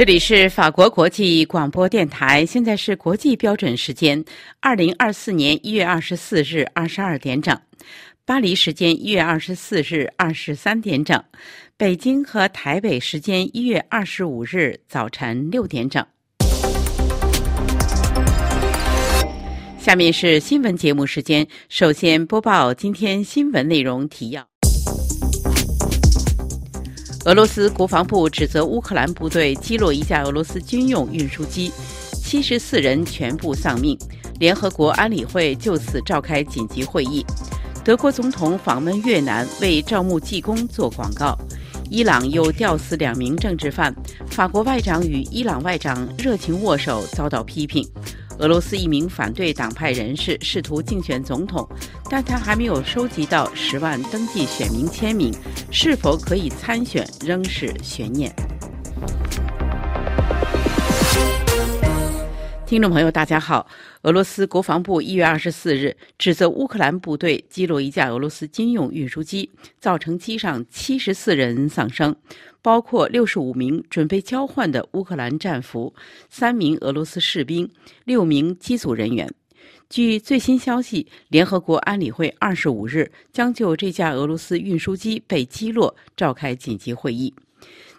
这里是法国国际广播电台，现在是国际标准时间二零二四年一月二十四日二十二点整，巴黎时间一月二十四日二十三点整，北京和台北时间一月二十五日早晨六点整。下面是新闻节目时间，首先播报今天新闻内容提要。俄罗斯国防部指责乌克兰部队击落一架俄罗斯军用运输机，七十四人全部丧命。联合国安理会就此召开紧急会议。德国总统访问越南，为招募技工做广告。伊朗又吊死两名政治犯，法国外长与伊朗外长热情握手，遭到批评。俄罗斯一名反对党派人士试图竞选总统，但他还没有收集到十万登记选民签名，是否可以参选仍是悬念。听众朋友，大家好。俄罗斯国防部一月二十四日指责乌克兰部队击落一架俄罗斯军用运输机，造成机上七十四人丧生，包括六十五名准备交换的乌克兰战俘、三名俄罗斯士兵、六名机组人员。据最新消息，联合国安理会二十五日将就这架俄罗斯运输机被击落召开紧急会议。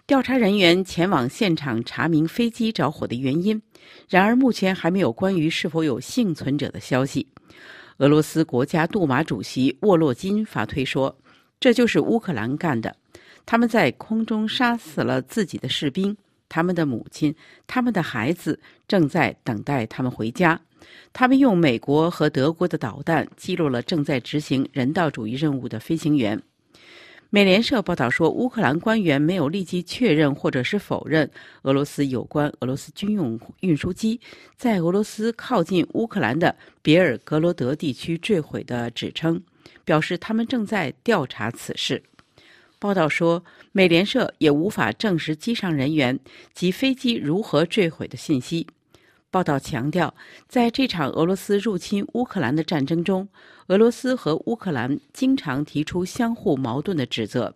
调查人员前往现场查明飞机着火的原因，然而目前还没有关于是否有幸存者的消息。俄罗斯国家杜马主席沃洛金发推说：“这就是乌克兰干的，他们在空中杀死了自己的士兵，他们的母亲、他们的孩子正在等待他们回家。他们用美国和德国的导弹击落了正在执行人道主义任务的飞行员。”美联社报道说，乌克兰官员没有立即确认或者是否认俄罗斯有关俄罗斯军用运输机在俄罗斯靠近乌克兰的别尔格罗德地区坠毁的指称，表示他们正在调查此事。报道说，美联社也无法证实机上人员及飞机如何坠毁的信息。报道强调，在这场俄罗斯入侵乌克兰的战争中，俄罗斯和乌克兰经常提出相互矛盾的指责，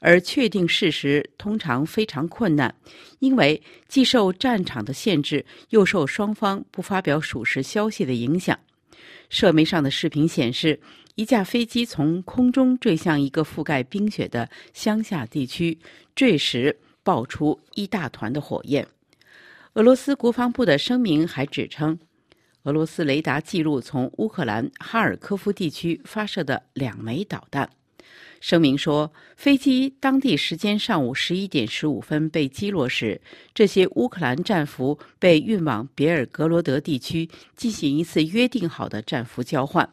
而确定事实通常非常困难，因为既受战场的限制，又受双方不发表属实消息的影响。社媒上的视频显示，一架飞机从空中坠向一个覆盖冰雪的乡下地区，坠时爆出一大团的火焰。俄罗斯国防部的声明还指称，俄罗斯雷达记录从乌克兰哈尔科夫地区发射的两枚导弹。声明说，飞机当地时间上午十一点十五分被击落时，这些乌克兰战俘被运往别尔格罗德地区进行一次约定好的战俘交换。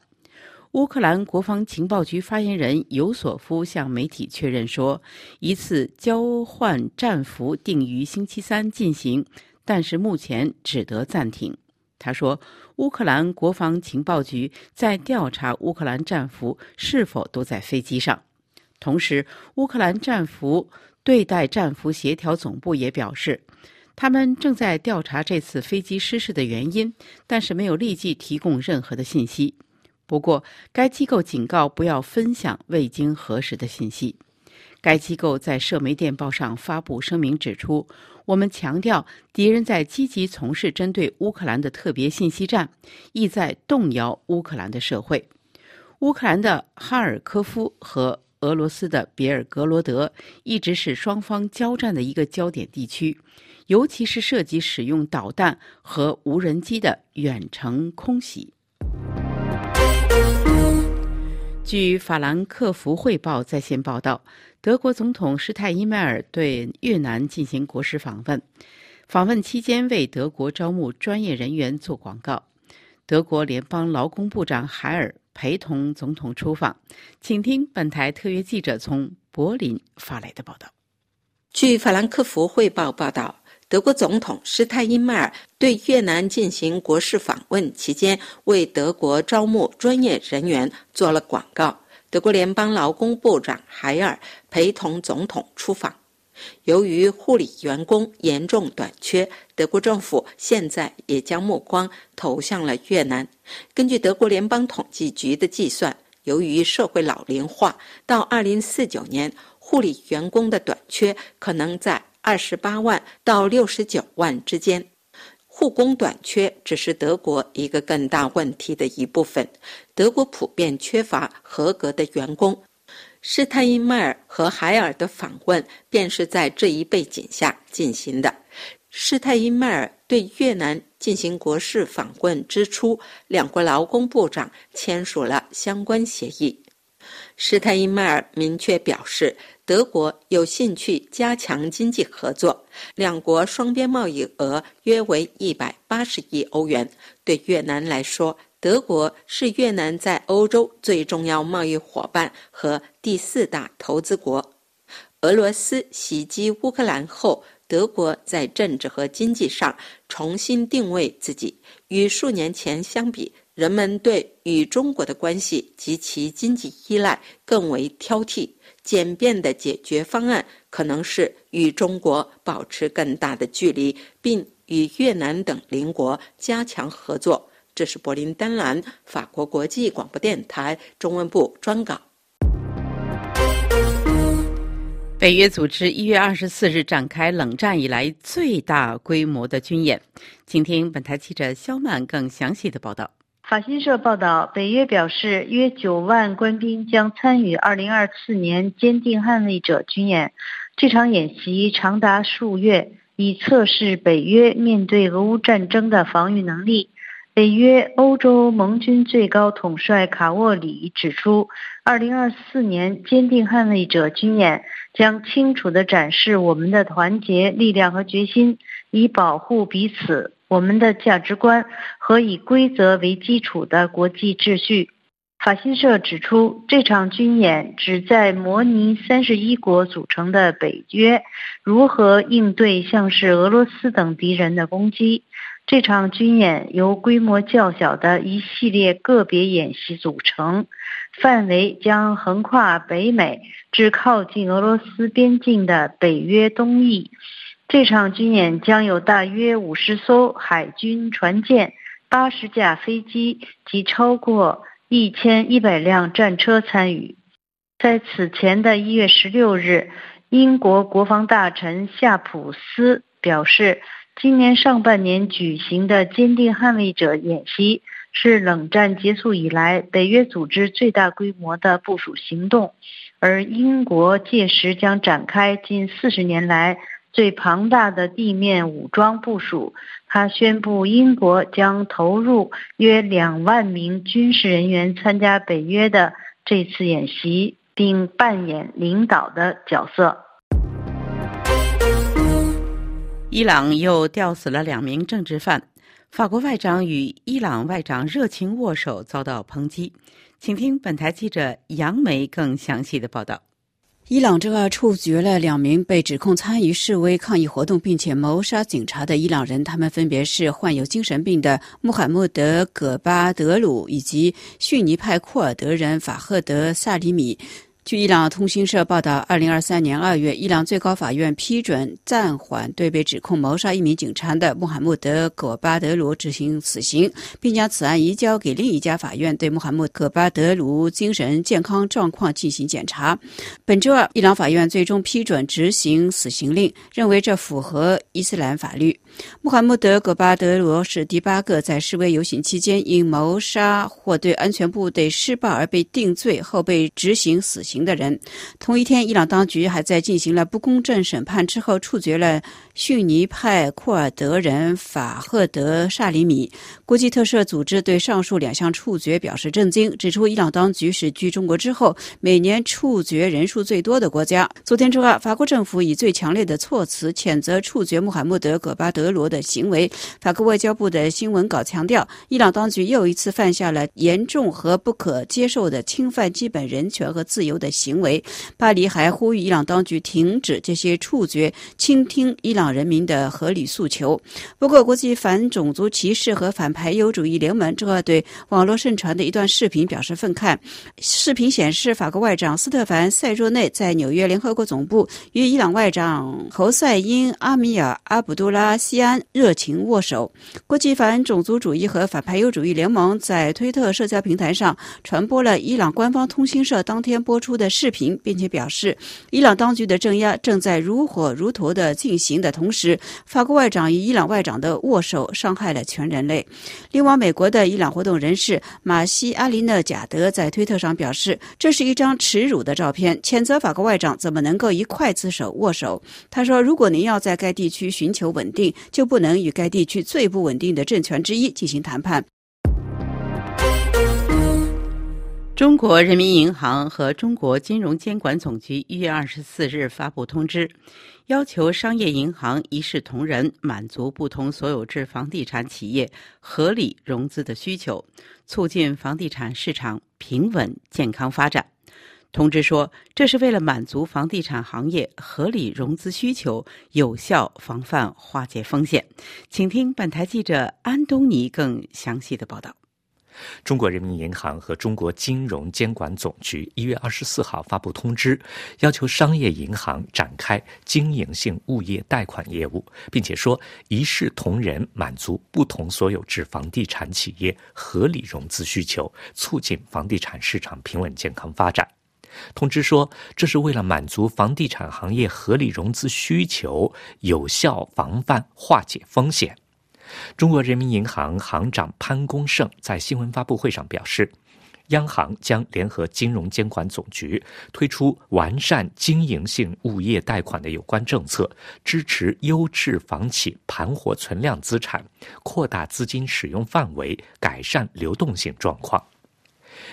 乌克兰国防情报局发言人尤索夫向媒体确认说，一次交换战俘定于星期三进行。但是目前只得暂停。他说，乌克兰国防情报局在调查乌克兰战俘是否都在飞机上。同时，乌克兰战俘对待战俘协调总部也表示，他们正在调查这次飞机失事的原因，但是没有立即提供任何的信息。不过，该机构警告不要分享未经核实的信息。该机构在社媒电报上发布声明指出。我们强调，敌人在积极从事针对乌克兰的特别信息战，意在动摇乌克兰的社会。乌克兰的哈尔科夫和俄罗斯的别尔格罗德一直是双方交战的一个焦点地区，尤其是涉及使用导弹和无人机的远程空袭。据法兰克福汇报在线报道。德国总统施泰因迈尔对越南进行国事访问，访问期间为德国招募专业人员做广告。德国联邦劳工部长海尔陪同总统出访，请听本台特约记者从柏林发来的报道。据法兰克福汇报报道，德国总统施泰因迈尔对越南进行国事访问期间，为德国招募专业人员做了广告。德国联邦劳工部长海尔陪同总统出访。由于护理员工严重短缺，德国政府现在也将目光投向了越南。根据德国联邦统计局的计算，由于社会老龄化，到2049年，护理员工的短缺可能在二十八万到六十九万之间。护工短缺只是德国一个更大问题的一部分。德国普遍缺乏合格的员工。施泰因迈尔和海尔的访问便是在这一背景下进行的。施泰因迈尔对越南进行国事访问之初，两国劳工部长签署了相关协议。施泰因迈尔明确表示。德国有兴趣加强经济合作，两国双边贸易额约为一百八十亿欧元。对越南来说，德国是越南在欧洲最重要贸易伙伴和第四大投资国。俄罗斯袭击乌克兰后，德国在政治和经济上重新定位自己，与数年前相比，人们对与中国的关系及其经济依赖更为挑剔。简便的解决方案可能是与中国保持更大的距离，并与越南等邻国加强合作。这是柏林丹兰法国国际广播电台中文部专稿。北约组织一月二十四日展开冷战以来最大规模的军演。请听本台记者肖曼更详细的报道。法新社报道，北约表示，约九万官兵将参与2024年坚定捍卫者军演。这场演习长达数月，以测试北约面对俄乌战争的防御能力。北约欧洲盟军最高统帅卡沃里指出，2024年坚定捍卫者军演将清楚地展示我们的团结力量和决心，以保护彼此。我们的价值观和以规则为基础的国际秩序。法新社指出，这场军演旨在模拟三十一国组成的北约如何应对像是俄罗斯等敌人的攻击。这场军演由规模较小的一系列个别演习组成，范围将横跨北美至靠近俄罗斯边境的北约东翼。这场军演将有大约五十艘海军船舰、八十架飞机及超过一千一百辆战车参与。在此前的一月十六日，英国国防大臣夏普斯表示，今年上半年举行的“坚定捍卫者”演习是冷战结束以来北约组织最大规模的部署行动，而英国届时将展开近四十年来。最庞大的地面武装部署，他宣布英国将投入约两万名军事人员参加北约的这次演习，并扮演领导的角色。伊朗又吊死了两名政治犯，法国外长与伊朗外长热情握手遭到抨击。请听本台记者杨梅更详细的报道。伊朗周二处决了两名被指控参与示威抗议活动并且谋杀警察的伊朗人，他们分别是患有精神病的穆罕默德·戈巴德鲁以及逊尼派库尔德人法赫德·萨里米。据伊朗通讯社报道，二零二三年二月，伊朗最高法院批准暂缓对被指控谋杀一名警察的穆罕默德·葛巴德鲁执行死刑，并将此案移交给另一家法院对穆罕默德·葛巴德鲁精神健康状况进行检查。本周二，伊朗法院最终批准执行死刑令，认为这符合伊斯兰法律。穆罕默德·葛巴德罗是第八个在示威游行期间因谋杀或对安全部队施暴而被定罪后被执行死刑的人。同一天，伊朗当局还在进行了不公正审判之后，处决了逊尼派库尔德人法赫德·萨里米。国际特赦组织对上述两项处决表示震惊，指出伊朗当局是继中国之后每年处决人数最多的国家。昨天周二，法国政府以最强烈的措辞谴责处决穆罕默德·戈巴德。德罗的行为，法国外交部的新闻稿强调，伊朗当局又一次犯下了严重和不可接受的侵犯基本人权和自由的行为。巴黎还呼吁伊朗当局停止这些处决，倾听伊朗人民的合理诉求。不过，国际反种族歧视和反排犹主义联盟正在对网络盛传的一段视频表示愤慨。视频显示，法国外长斯特凡·塞若内在纽约联合国总部与伊朗外长侯赛因·阿米尔·阿卜杜拉西安热情握手。国际反种族主义和反排犹主义联盟在推特社交平台上传播了伊朗官方通讯社当天播出的视频，并且表示，伊朗当局的镇压正在如火如荼的进行的同时，法国外长与伊朗外长的握手伤害了全人类。另外，美国的伊朗活动人士马西阿林纳贾德在推特上表示，这是一张耻辱的照片，谴责法国外长怎么能够以刽子手握手。他说：“如果您要在该地区寻求稳定，就不能与该地区最不稳定的政权之一进行谈判。”中国人民银行和中国金融监管总局一月二十四日发布通知，要求商业银行一视同仁，满足不同所有制房地产企业合理融资的需求，促进房地产市场平稳健康发展。通知说，这是为了满足房地产行业合理融资需求，有效防范化解风险。请听本台记者安东尼更详细的报道。中国人民银行和中国金融监管总局一月二十四号发布通知，要求商业银行展开经营性物业贷款业务，并且说一视同仁，满足不同所有制房地产企业合理融资需求，促进房地产市场平稳健康发展。通知说，这是为了满足房地产行业合理融资需求，有效防范化解风险。中国人民银行行长潘功胜在新闻发布会上表示，央行将联合金融监管总局推出完善经营性物业贷款的有关政策，支持优质房企盘活存量资产，扩大资金使用范围，改善流动性状况。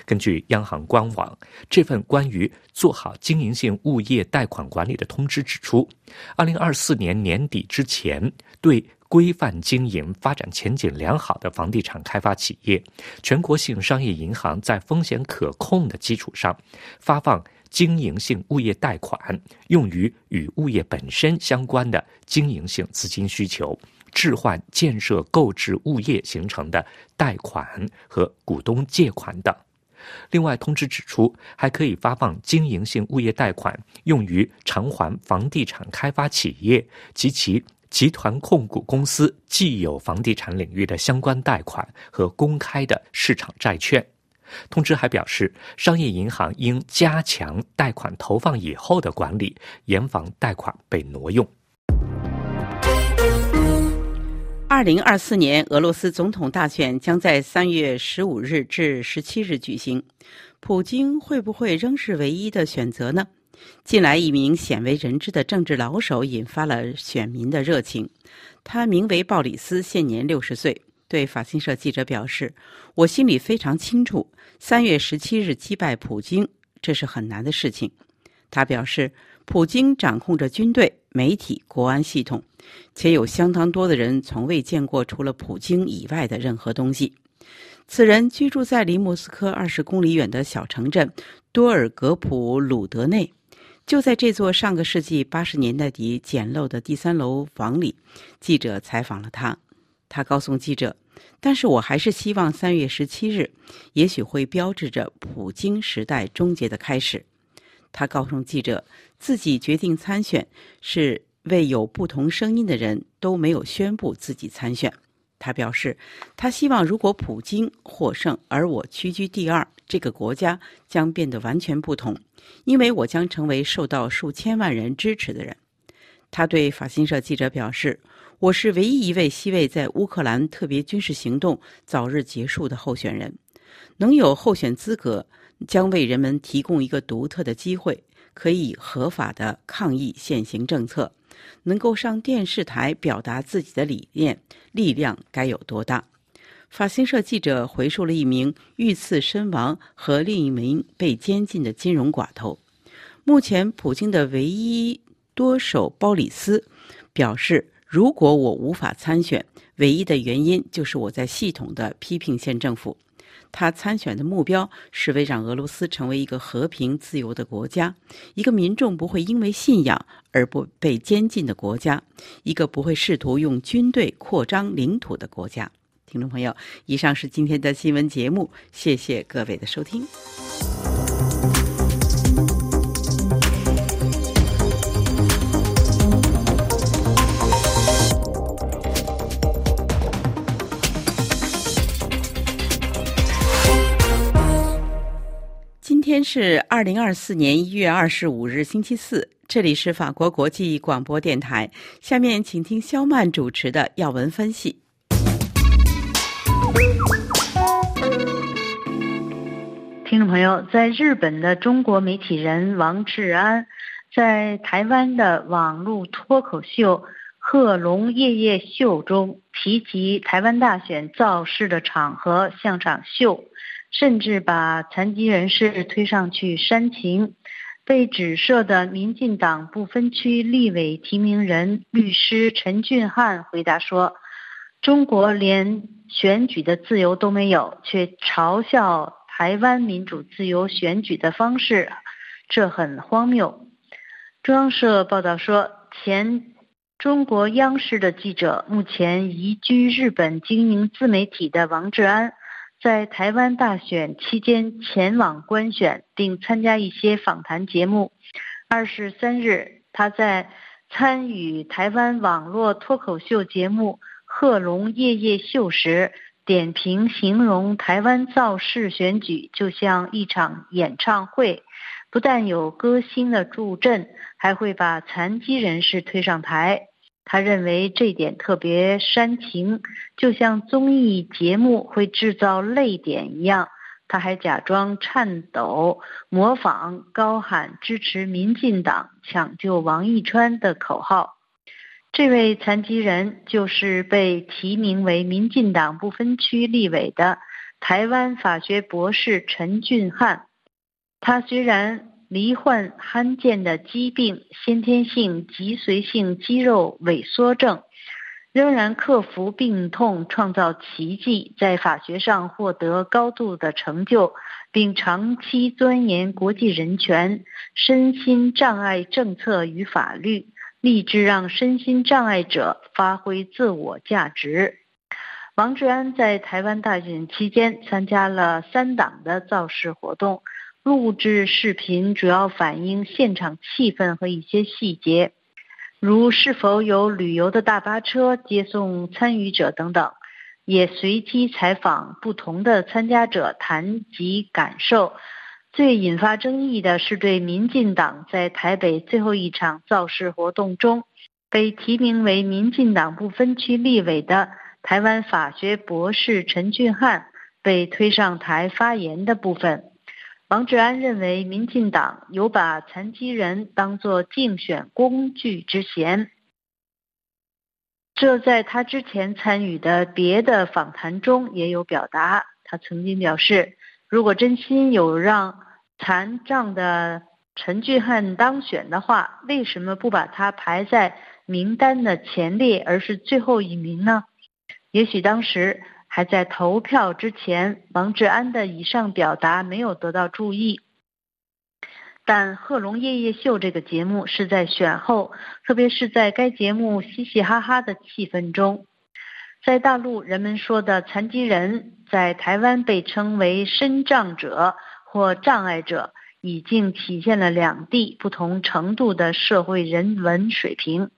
根据央行官网，这份关于做好经营性物业贷款管理的通知指出，二零二四年年底之前，对规范经营、发展前景良好的房地产开发企业，全国性商业银行在风险可控的基础上，发放经营性物业贷款，用于与物业本身相关的经营性资金需求，置换建设购置物业形成的贷款和股东借款等。另外，通知指出，还可以发放经营性物业贷款，用于偿还房地产开发企业及其集团控股公司既有房地产领域的相关贷款和公开的市场债券。通知还表示，商业银行应加强贷款投放以后的管理，严防贷款被挪用。二零二四年俄罗斯总统大选将在三月十五日至十七日举行，普京会不会仍是唯一的选择呢？近来，一名鲜为人知的政治老手引发了选民的热情。他名为鲍里斯，现年六十岁。对法新社记者表示：“我心里非常清楚，三月十七日击败普京，这是很难的事情。”他表示。普京掌控着军队、媒体、国安系统，且有相当多的人从未见过除了普京以外的任何东西。此人居住在离莫斯科二十公里远的小城镇多尔格普鲁德内。就在这座上个世纪八十年代底简陋的第三楼房里，记者采访了他。他告诉记者：“但是我还是希望三月十七日，也许会标志着普京时代终结的开始。”他告诉记者，自己决定参选是为有不同声音的人都没有宣布自己参选。他表示，他希望如果普京获胜，而我屈居第二，这个国家将变得完全不同，因为我将成为受到数千万人支持的人。他对法新社记者表示：“我是唯一一位希望在乌克兰特别军事行动早日结束的候选人，能有候选资格。”将为人们提供一个独特的机会，可以合法的抗议现行政策，能够上电视台表达自己的理念，力量该有多大？法新社记者回述了一名遇刺身亡和另一名被监禁的金融寡头。目前，普京的唯一多手包里斯表示：“如果我无法参选，唯一的原因就是我在系统的批评县政府。”他参选的目标是为让俄罗斯成为一个和平自由的国家，一个民众不会因为信仰而不被监禁的国家，一个不会试图用军队扩张领土的国家。听众朋友，以上是今天的新闻节目，谢谢各位的收听。今天是二零二四年一月二十五日，星期四。这里是法国国际广播电台。下面请听肖曼主持的要闻分析。听众朋友，在日本的中国媒体人王志安，在台湾的网络脱口秀《贺龙夜夜秀》中提及台湾大选造势的场合像场秀。甚至把残疾人士推上去煽情，被指涉的民进党不分区立委提名人律师陈俊翰回答说：“中国连选举的自由都没有，却嘲笑台湾民主自由选举的方式，这很荒谬。”中央社报道说，前中国央视的记者，目前移居日本经营自媒体的王志安。在台湾大选期间前往观选，并参加一些访谈节目。二十三日，他在参与台湾网络脱口秀节目《贺龙夜夜秀》时，点评形容台湾造势选举就像一场演唱会，不但有歌星的助阵，还会把残疾人士推上台。他认为这点特别煽情，就像综艺节目会制造泪点一样。他还假装颤抖，模仿高喊支持民进党、抢救王一川的口号。这位残疾人就是被提名为民进党不分区立委的台湾法学博士陈俊翰。他虽然。罹患罕见的疾病——先天性脊髓性肌肉萎缩症，仍然克服病痛，创造奇迹，在法学上获得高度的成就，并长期钻研国际人权、身心障碍政策与法律，立志让身心障碍者发挥自我价值。王志安在台湾大选期间参加了三党的造势活动。录制视频主要反映现场气氛和一些细节，如是否有旅游的大巴车接送参与者等等，也随机采访不同的参加者谈及感受。最引发争议的是对民进党在台北最后一场造势活动中被提名为民进党不分区立委的台湾法学博士陈俊翰被推上台发言的部分。王志安认为，民进党有把残疾人当作竞选工具之嫌。这在他之前参与的别的访谈中也有表达。他曾经表示，如果真心有让残障的陈俊翰当选的话，为什么不把他排在名单的前列，而是最后一名呢？也许当时。还在投票之前，王志安的以上表达没有得到注意。但《贺龙夜夜秀》这个节目是在选后，特别是在该节目嘻嘻哈哈的气氛中，在大陆人们说的残疾人，在台湾被称为身障者或障碍者，已经体现了两地不同程度的社会人文水平。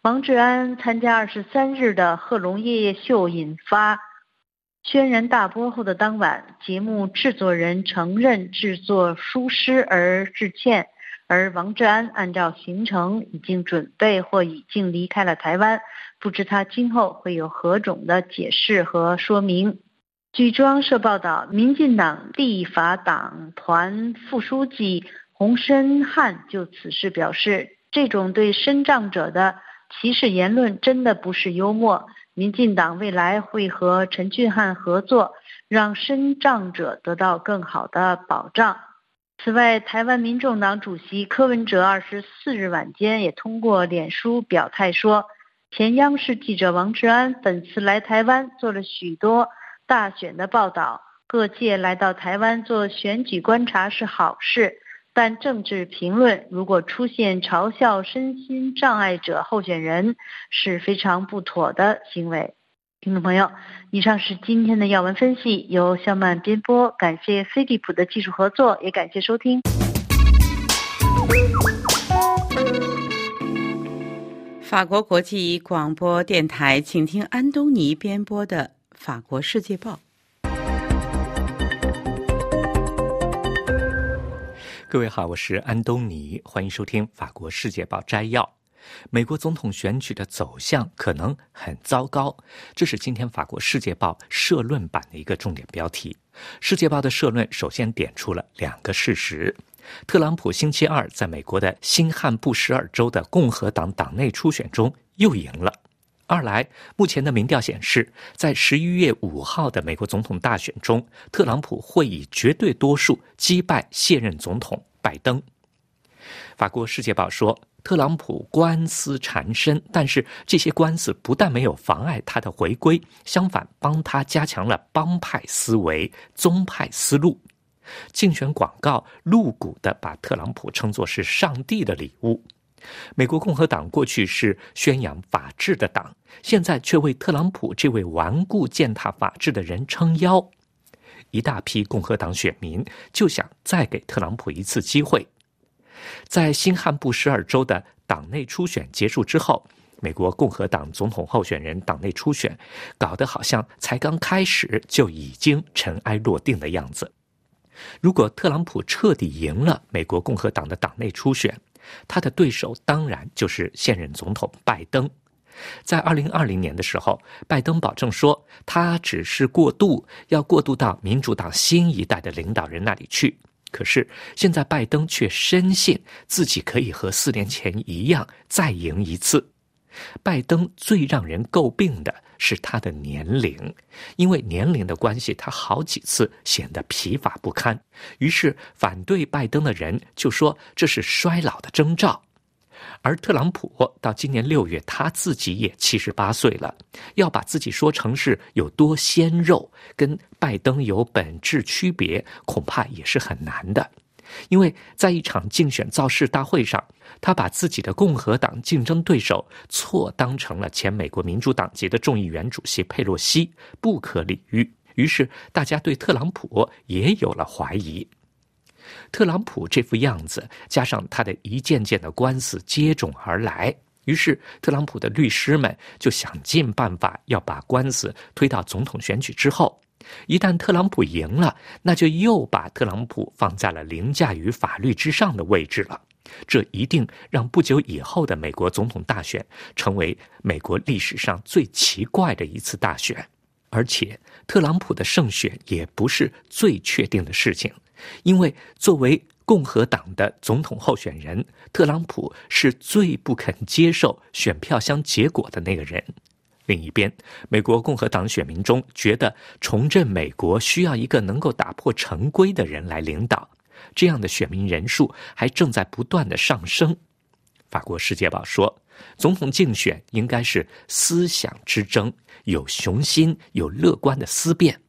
王志安参加二十三日的《贺龙夜夜秀》引发轩然大波后的当晚，节目制作人承认制作疏失而致歉，而王志安按照行程已经准备或已经离开了台湾，不知他今后会有何种的解释和说明。据中央社报道，民进党立法党团副书记洪申汉就此事表示，这种对身障者的。歧视言论真的不是幽默。民进党未来会和陈俊翰合作，让身障者得到更好的保障。此外，台湾民众党主席柯文哲二十四日晚间也通过脸书表态说，前央视记者王志安本次来台湾做了许多大选的报道，各界来到台湾做选举观察是好事，但政治评论如果出现嘲笑身心障碍者候选人，是非常不妥的行为。听众朋友，以上是今天的要闻分析，由肖曼编播，感谢飞利浦的技术合作，也感谢收听。法国国际广播电台，请听安东尼编播的《法国世界报》。各位好，我是安东尼，欢迎收听《法国世界报》摘要。美国总统选举的走向可能很糟糕，这是今天《法国世界报》社论版的一个重点标题。《世界报》的社论首先点出了两个事实。特朗普星期二在美国的新罕布什尔州的共和党党内初选中又赢了。二来，目前的民调显示，在十一月五号的美国总统大选中，特朗普会以绝对多数击败现任总统拜登。法国《世界报》说，特朗普官司缠身，但是这些官司不但没有妨碍他的回归，相反帮他加强了帮派思维、宗派思路。竞选广告露骨的把特朗普称作是上帝的礼物。美国共和党过去是宣扬法治的党，现在却为特朗普这位顽固践踏法治的人撑腰。一大批共和党选民就想再给特朗普一次机会。在新罕布什尔州的党内初选结束之后，美国共和党总统候选人党内初选搞得好像才刚开始就已经尘埃落定的样子。如果特朗普彻底赢了美国共和党的党内初选，他的对手当然就是现任总统拜登。在二零二零年的时候，拜登保证说他只是过渡，要过渡到民主党新一代的领导人那里去。可是现在拜登却深信自己可以和四年前一样再赢一次。拜登最让人诟病的。是他的年龄，因为年龄的关系，他好几次显得疲乏不堪。于是反对拜登的人就说这是衰老的征兆。而特朗普到今年六月，他自己也七十八岁了，要把自己说成是有多鲜肉，跟拜登有本质区别，恐怕也是很难的。因为在一场竞选造势大会上，他把自己的共和党竞争对手错当成了前美国民主党籍的众议员主席佩洛西，不可理喻。于是大家对特朗普也有了怀疑。特朗普这副样子，加上他的一件件的官司接踵而来，于是特朗普的律师们就想尽办法要把官司推到总统选举之后。一旦特朗普赢了，那就又把特朗普放在了凌驾于法律之上的位置了。这一定让不久以后的美国总统大选成为美国历史上最奇怪的一次大选。而且，特朗普的胜选也不是最确定的事情，因为作为共和党的总统候选人，特朗普是最不肯接受选票箱结果的那个人。另一边，美国共和党选民中觉得重振美国需要一个能够打破成规的人来领导，这样的选民人数还正在不断的上升。法国《世界报》说，总统竞选应该是思想之争，有雄心，有乐观的思辨。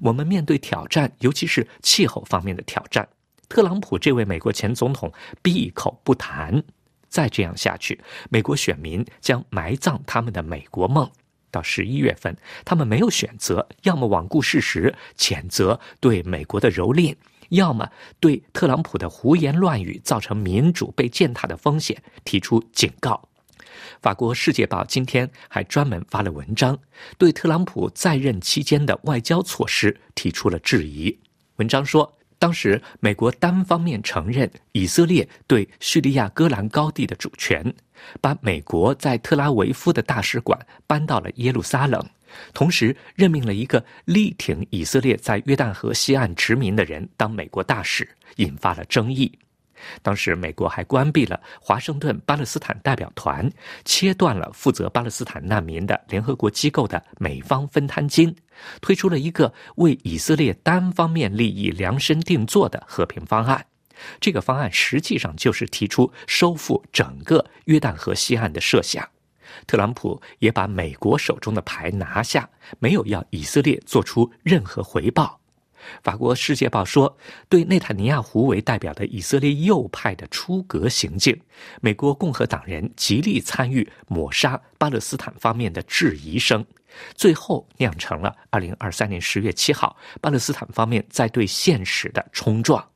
我们面对挑战，尤其是气候方面的挑战，特朗普这位美国前总统闭口不谈。再这样下去，美国选民将埋葬他们的美国梦。到十一月份，他们没有选择，要么罔顾事实，谴责对美国的蹂躏，要么对特朗普的胡言乱语造成民主被践踏的风险提出警告。法国《世界报》今天还专门发了文章，对特朗普在任期间的外交措施提出了质疑。文章说。当时，美国单方面承认以色列对叙利亚戈兰高地的主权，把美国在特拉维夫的大使馆搬到了耶路撒冷，同时任命了一个力挺以色列在约旦河西岸殖民的人当美国大使，引发了争议。当时，美国还关闭了华盛顿巴勒斯坦代表团，切断了负责巴勒斯坦难民的联合国机构的美方分摊金，推出了一个为以色列单方面利益量身定做的和平方案。这个方案实际上就是提出收复整个约旦河西岸的设想。特朗普也把美国手中的牌拿下，没有要以色列做出任何回报。法国《世界报》说，对内塔尼亚胡为代表的以色列右派的出格行径，美国共和党人极力参与抹杀巴勒斯坦方面的质疑声，最后酿成了2023年10月7号巴勒斯坦方面在对现实的冲撞。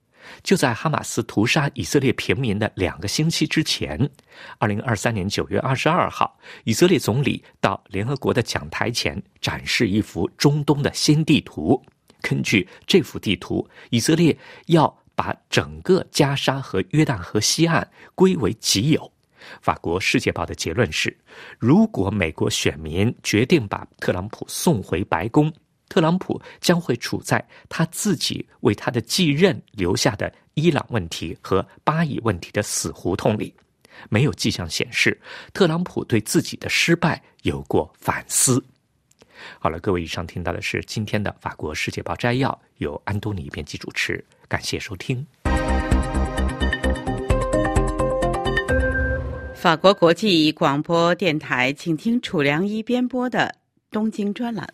就在哈马斯屠杀以色列平民的两个星期之前，2023年9月22号，以色列总理到联合国的讲台前展示一幅中东的新地图。根据这幅地图，以色列要把整个加沙和约旦河西岸归为己有。法国《世界报》的结论是：如果美国选民决定把特朗普送回白宫，特朗普将会处在他自己为他的继任留下的伊朗问题和巴以问题的死胡同里。没有迹象显示特朗普对自己的失败有过反思。好了，各位，以上听到的是今天的《法国世界报》摘要，由安东尼编辑主持，感谢收听。法国国际广播电台，请听楚良一编播的东京专栏。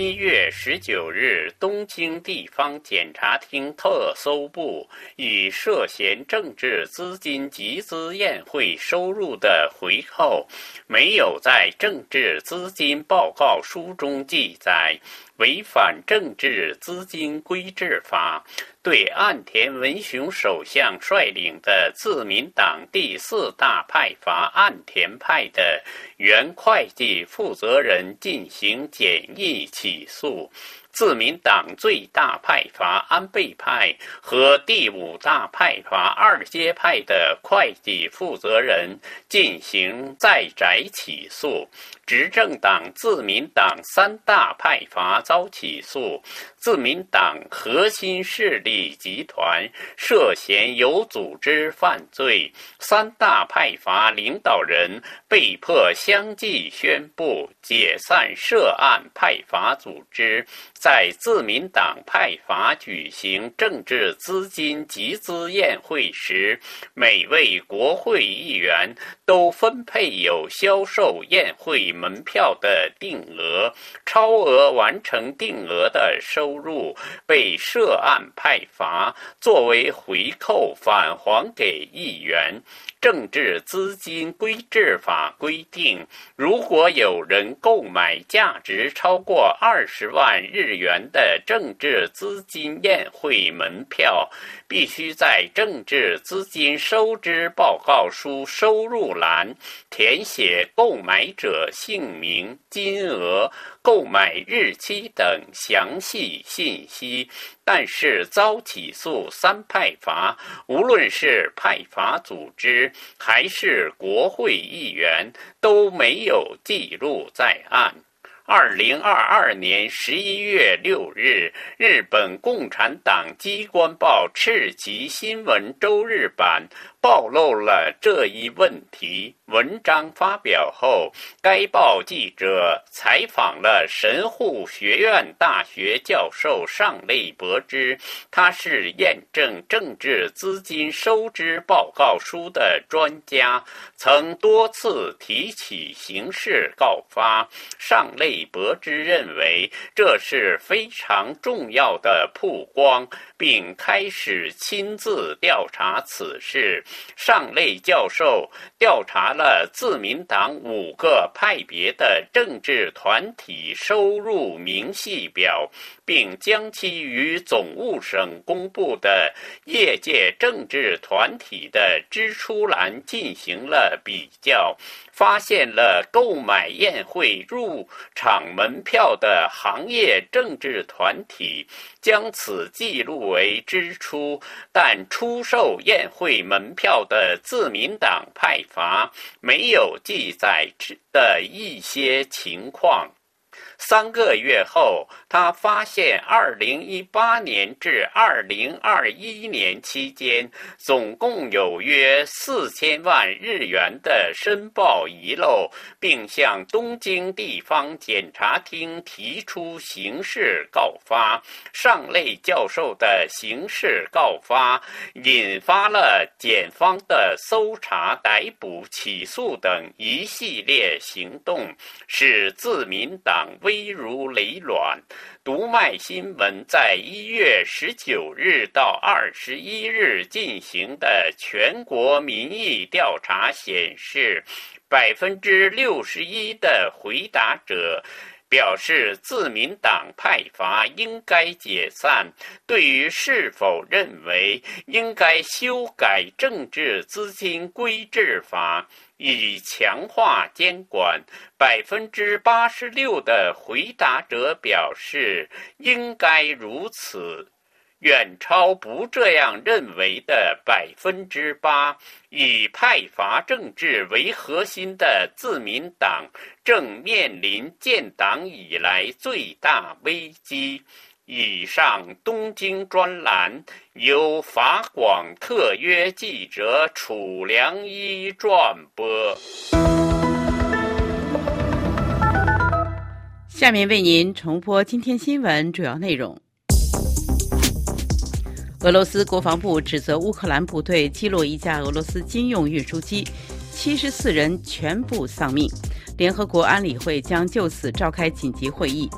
一月十九日，东京地方检察厅特搜部以涉嫌政治资金集资宴会收入的回扣没有在政治资金报告书中记载。违反政治资金规制法，对岸田文雄首相率领的自民党第四大派阀岸田派的原会计负责人进行简易起诉。自民党最大派阀安倍派和第五大派阀二阶派的会计负责人进行在宅起诉，执政党自民党三大派阀遭起诉。自民党核心势力集团涉嫌有组织犯罪，三大派阀领导人被迫相继宣布解散涉案派阀组织。在自民党派阀举行政治资金集资宴会时，每位国会议员都分配有销售宴会门票的定额，超额完成定额的收。入被涉案派阀作为回扣返还给议员。政治资金规制法规定，如果有人购买价值超过二十万日元的政治资金宴会门票，必须在政治资金收支报告书收入栏填写购买者姓名、金额。购买日期等详细信息，但是遭起诉三派阀，无论是派阀组织还是国会议员，都没有记录在案。二零二二年十一月六日，日本共产党机关报《赤旗新闻周日版》。暴露了这一问题。文章发表后，该报记者采访了神户学院大学教授上内博之，他是验证政治资金收支报告书的专家，曾多次提起刑事告发。上内李博之认为这是非常重要的曝光，并开始亲自调查此事。上类教授调查了自民党五个派别的政治团体收入明细表，并将其与总务省公布的业界政治团体的支出栏进行了比较。发现了购买宴会入场门票的行业政治团体将此记录为支出，但出售宴会门票的自民党派阀没有记载的一些情况。三个月后，他发现2018年至2021年期间，总共有约4000万日元的申报遗漏，并向东京地方检察厅提出刑事告发。上类教授的刑事告发引发了检方的搜查、逮捕、起诉等一系列行动，使自民党为危如累卵。读卖新闻在一月十九日到二十一日进行的全国民意调查显示，百分之六十一的回答者。表示自民党派阀应该解散。对于是否认为应该修改政治资金规制法以强化监管，百分之八十六的回答者表示应该如此。远超不这样认为的百分之八。以派阀政治为核心的自民党正面临建党以来最大危机。以上东京专栏由法广特约记者楚良一转播。下面为您重播今天新闻主要内容。俄罗斯国防部指责乌克兰部队击落一架俄罗斯军用运输机，七十四人全部丧命。联合国安理会将就此召开紧急会议。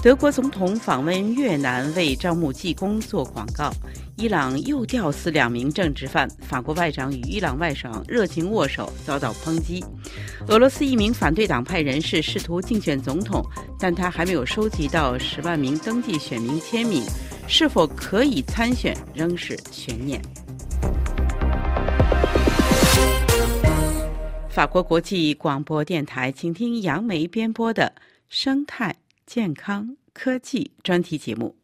德国总统访问越南为招募技工做广告。伊朗又吊死两名政治犯，法国外长与伊朗外长热情握手遭到抨击。俄罗斯一名反对党派人士试图竞选总统，但他还没有收集到十万名登记选民签名。是否可以参选仍是悬念。法国国际广播电台，请听杨梅编播的生态健康科技专题节目。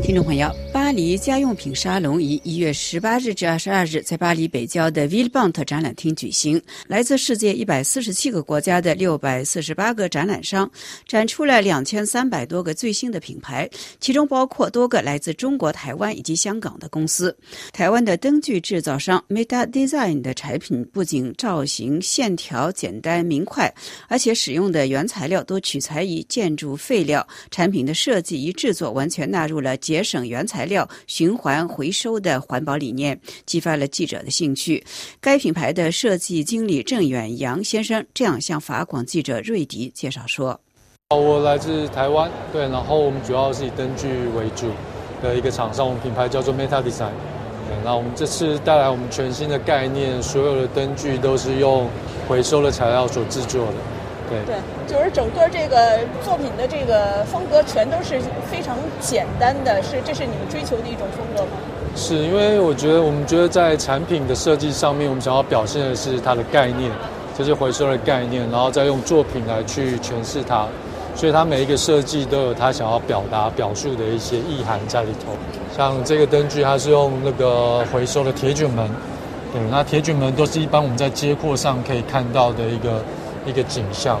听众朋友。巴黎家用品沙龙于一月十八日至二十二日在巴黎北郊的 Villebont 展览厅举行。来自世界一百四十七个国家的六百四十八个展览商展出了两千三百多个最新的品牌，其中包括多个来自中国台湾以及香港的公司。台湾的灯具制造商 Meta Design 的产品不仅造型线条简单明快，而且使用的原材料都取材于建筑废料。产品的设计与制作完全纳入了节省原材料。循环回收的环保理念激发了记者的兴趣。该品牌的设计经理郑远阳先生这样向法广记者瑞迪介绍说：“我来自台湾，对，然后我们主要是以灯具为主的一个厂商，我们品牌叫做 Meta Design。那我们这次带来我们全新的概念，所有的灯具都是用回收的材料所制作的。”对，就是整个这个作品的这个风格全都是非常简单的，是这是你们追求的一种风格吗？是因为我觉得我们觉得在产品的设计上面，我们想要表现的是它的概念，就是回收的概念，然后再用作品来去诠释它，所以它每一个设计都有它想要表达表述的一些意涵在里头。像这个灯具，它是用那个回收的铁卷门，对，那铁卷门都是一般我们在街廓上可以看到的一个。一个景象，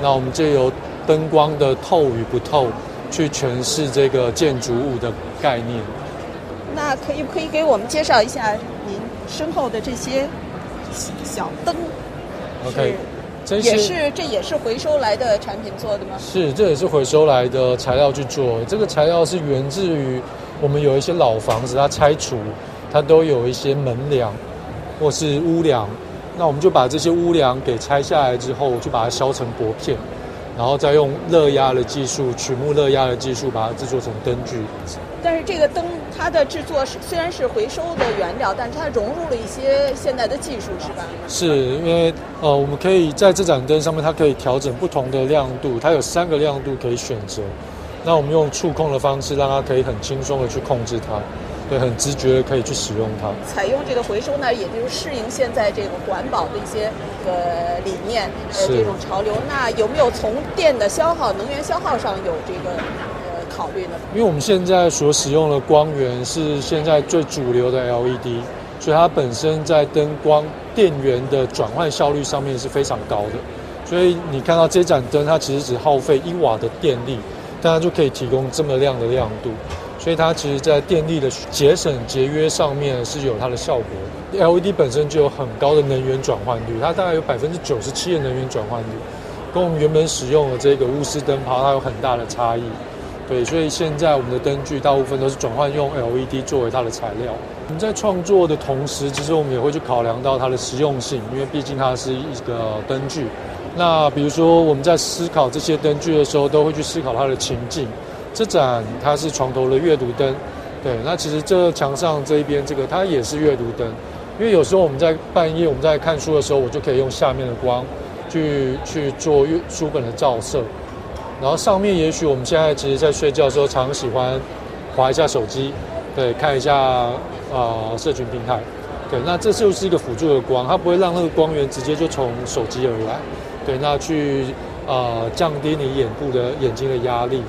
那我们就由灯光的透与不透去诠释这个建筑物的概念。那可以不可以给我们介绍一下您身后的这些小灯？OK，这也是这也是回收来的产品做的吗？是，这也是回收来的材料去做。这个材料是源自于我们有一些老房子，它拆除，它都有一些门梁或是屋梁。那我们就把这些屋梁给拆下来之后，就把它削成薄片，然后再用热压的技术，曲目热压的技术，把它制作成灯具。但是这个灯它的制作是虽然是回收的原料，但是它融入了一些现代的技术，是吧？是因为呃，我们可以在这盏灯上面，它可以调整不同的亮度，它有三个亮度可以选择。那我们用触控的方式，让它可以很轻松的去控制它。对，很直觉的可以去使用它。采用这个回收呢，也就是适应现在这个环保的一些呃理念，呃这种潮流。那有没有从电的消耗、能源消耗上有这个呃考虑呢？因为我们现在所使用的光源是现在最主流的 LED，所以它本身在灯光电源的转换效率上面是非常高的。所以你看到这盏灯，它其实只耗费一瓦的电力，但它就可以提供这么亮的亮度。所以它其实，在电力的节省节约上面是有它的效果。LED 本身就有很高的能源转换率，它大概有百分之九十七的能源转换率，跟我们原本使用的这个钨丝灯泡它有很大的差异。对，所以现在我们的灯具大部分都是转换用 LED 作为它的材料。我们在创作的同时，其实我们也会去考量到它的实用性，因为毕竟它是一个灯具。那比如说我们在思考这些灯具的时候，都会去思考它的情境。这盏它是床头的阅读灯，对。那其实这墙上这一边这个它也是阅读灯，因为有时候我们在半夜我们在看书的时候，我就可以用下面的光去去做阅书本的照射。然后上面也许我们现在其实，在睡觉的时候常喜欢划一下手机，对，看一下啊社群平台，对。那这就是一个辅助的光，它不会让那个光源直接就从手机而来，对。那去啊降低你眼部的眼睛的压力。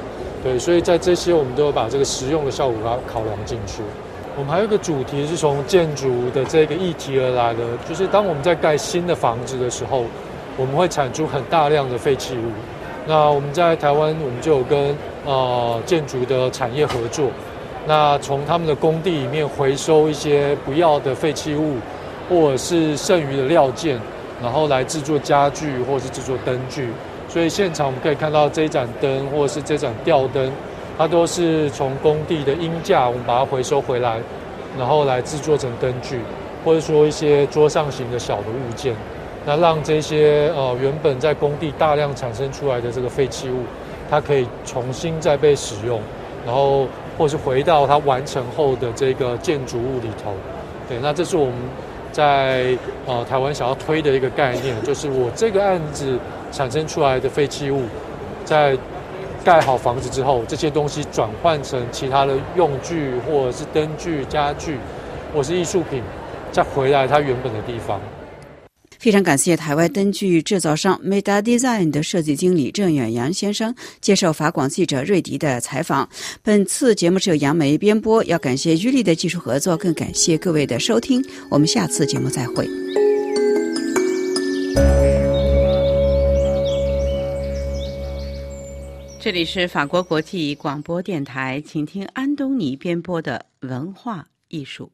对，所以在这些我们都有把这个实用的效果它考量进去。我们还有一个主题是从建筑的这个议题而来的，就是当我们在盖新的房子的时候，我们会产出很大量的废弃物。那我们在台湾，我们就有跟呃建筑的产业合作，那从他们的工地里面回收一些不要的废弃物，或者是剩余的料件，然后来制作家具或者是制作灯具。所以现场我们可以看到这一盏灯，或者是这盏吊灯，它都是从工地的阴架，我们把它回收回来，然后来制作成灯具，或者说一些桌上型的小的物件，那让这些呃原本在工地大量产生出来的这个废弃物，它可以重新再被使用，然后或是回到它完成后的这个建筑物里头。对，那这是我们在呃台湾想要推的一个概念，就是我这个案子。产生出来的废弃物，在盖好房子之后，这些东西转换成其他的用具，或者是灯具、家具，或是艺术品，再回来它原本的地方。非常感谢台湾灯具制造商 Meda Design 的设计经理郑远阳先生接受法广记者瑞迪的采访。本次节目是由杨梅编播，要感谢玉丽的技术合作，更感谢各位的收听。我们下次节目再会。这里是法国国际广播电台，请听安东尼编播的文化艺术。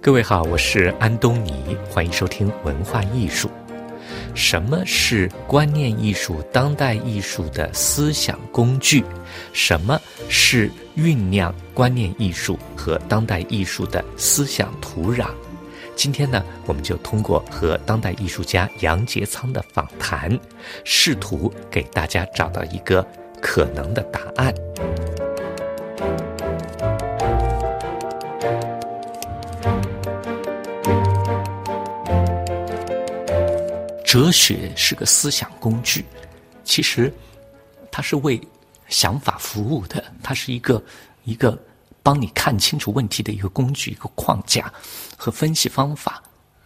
各位好，我是安东尼，欢迎收听文化艺术。什么是观念艺术、当代艺术的思想工具？什么是酝酿观念艺术和当代艺术的思想土壤？今天呢，我们就通过和当代艺术家杨杰仓的访谈，试图给大家找到一个可能的答案。哲学是个思想工具，其实它是为想法服务的，它是一个一个帮你看清楚问题的一个工具、一个框架和分析方法。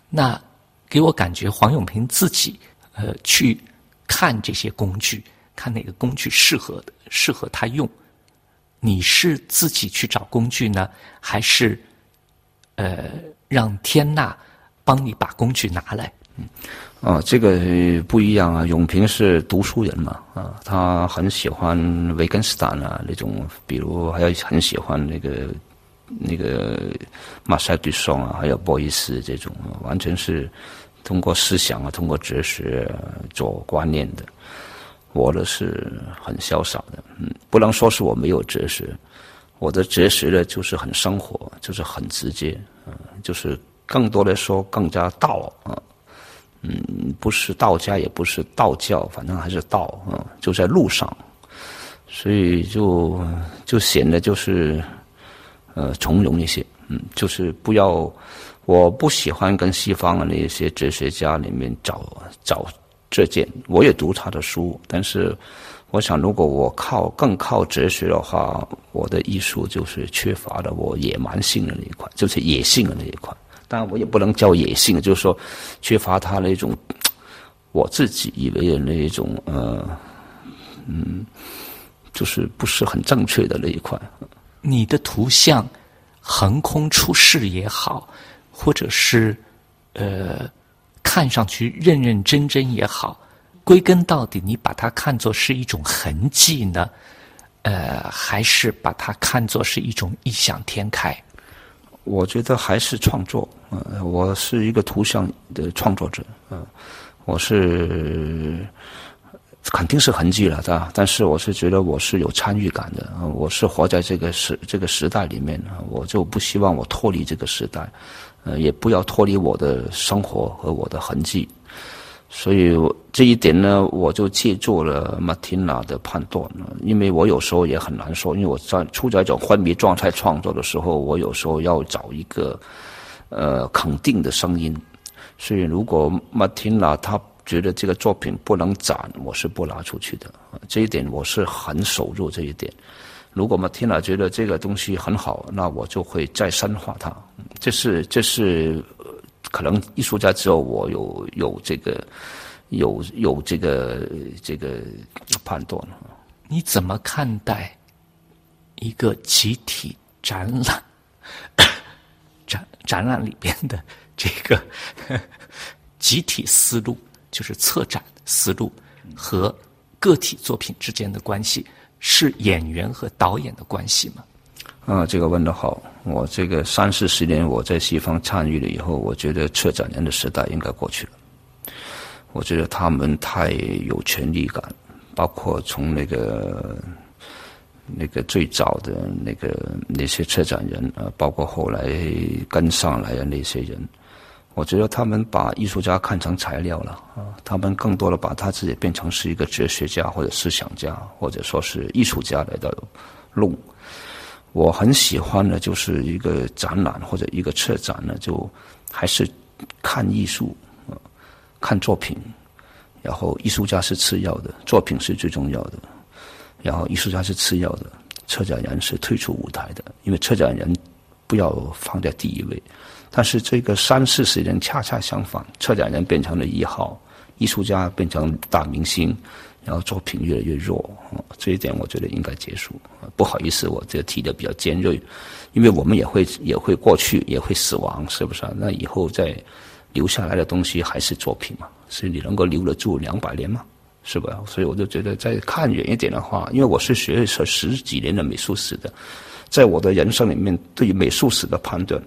那给我感觉，黄永平自己呃去看这些工具，看哪个工具适合，适合他用。你是自己去找工具呢，还是呃让天呐帮你把工具拿来？嗯。啊，这个不一样啊！永平是读书人嘛，啊，他很喜欢维根斯坦啊那种，比如还有很喜欢那个那个马塞杜松啊，还有波伊斯这种，完全是通过思想啊，通过哲学做观念的。我的是很潇洒的，嗯，不能说是我没有哲学，我的哲学呢就是很生活，就是很直接，嗯，就是更多的说更加道啊。嗯，不是道家，也不是道教，反正还是道啊，就在路上，所以就就显得就是呃从容一些，嗯，就是不要，我不喜欢跟西方的那些哲学家里面找找这件，我也读他的书，但是我想，如果我靠更靠哲学的话，我的艺术就是缺乏了我野蛮性的那一块，就是野性的那一块。当然，我也不能叫野性，就是说缺乏他那种 我自己以为的那一种呃，嗯，就是不是很正确的那一块。你的图像横空出世也好，或者是呃。看上去认认真真也好，归根到底，你把它看作是一种痕迹呢，呃，还是把它看作是一种异想天开？我觉得还是创作。呃，我是一个图像的创作者。嗯，我是肯定是痕迹了，对吧？但是我是觉得我是有参与感的。我是活在这个时这个时代里面，我就不希望我脱离这个时代。呃，也不要脱离我的生活和我的痕迹，所以这一点呢，我就借助了马蒂娜的判断。因为我有时候也很难说，因为我在处在一种昏迷状态创作的时候，我有时候要找一个呃肯定的声音。所以，如果马蒂娜他觉得这个作品不能展，我是不拿出去的。这一点我是很守住这一点。如果马蒂娜觉得这个东西很好，那我就会再深化它。这是这是可能艺术家只有我有有这个有有这个这个判断。你怎么看待一个集体展览 展展览里边的这个 集体思路，就是策展思路和个体作品之间的关系？是演员和导演的关系吗？啊，这个问的好。我这个三四十年我在西方参与了以后，我觉得策展人的时代应该过去了。我觉得他们太有权力感，包括从那个那个最早的那个那些策展人啊，包括后来跟上来的那些人。我觉得他们把艺术家看成材料了啊，他们更多的把他自己变成是一个哲学家或者思想家，或者说是艺术家来的弄。我很喜欢的就是一个展览或者一个策展呢，就还是看艺术啊，看作品，然后艺术家是次要的，作品是最重要的，然后艺术家是次要的，策展人是退出舞台的，因为策展人不要放在第一位。但是这个三四十人恰恰相反，策展人变成了一号，艺术家变成大明星，然后作品越来越弱，这一点我觉得应该结束。不好意思，我这提的比较尖锐，因为我们也会也会过去，也会死亡，是不是？那以后再留下来的东西还是作品嘛？所以你能够留得住两百年吗？是吧？所以我就觉得再看远一点的话，因为我是学了十几年的美术史的，在我的人生里面，对于美术史的判断。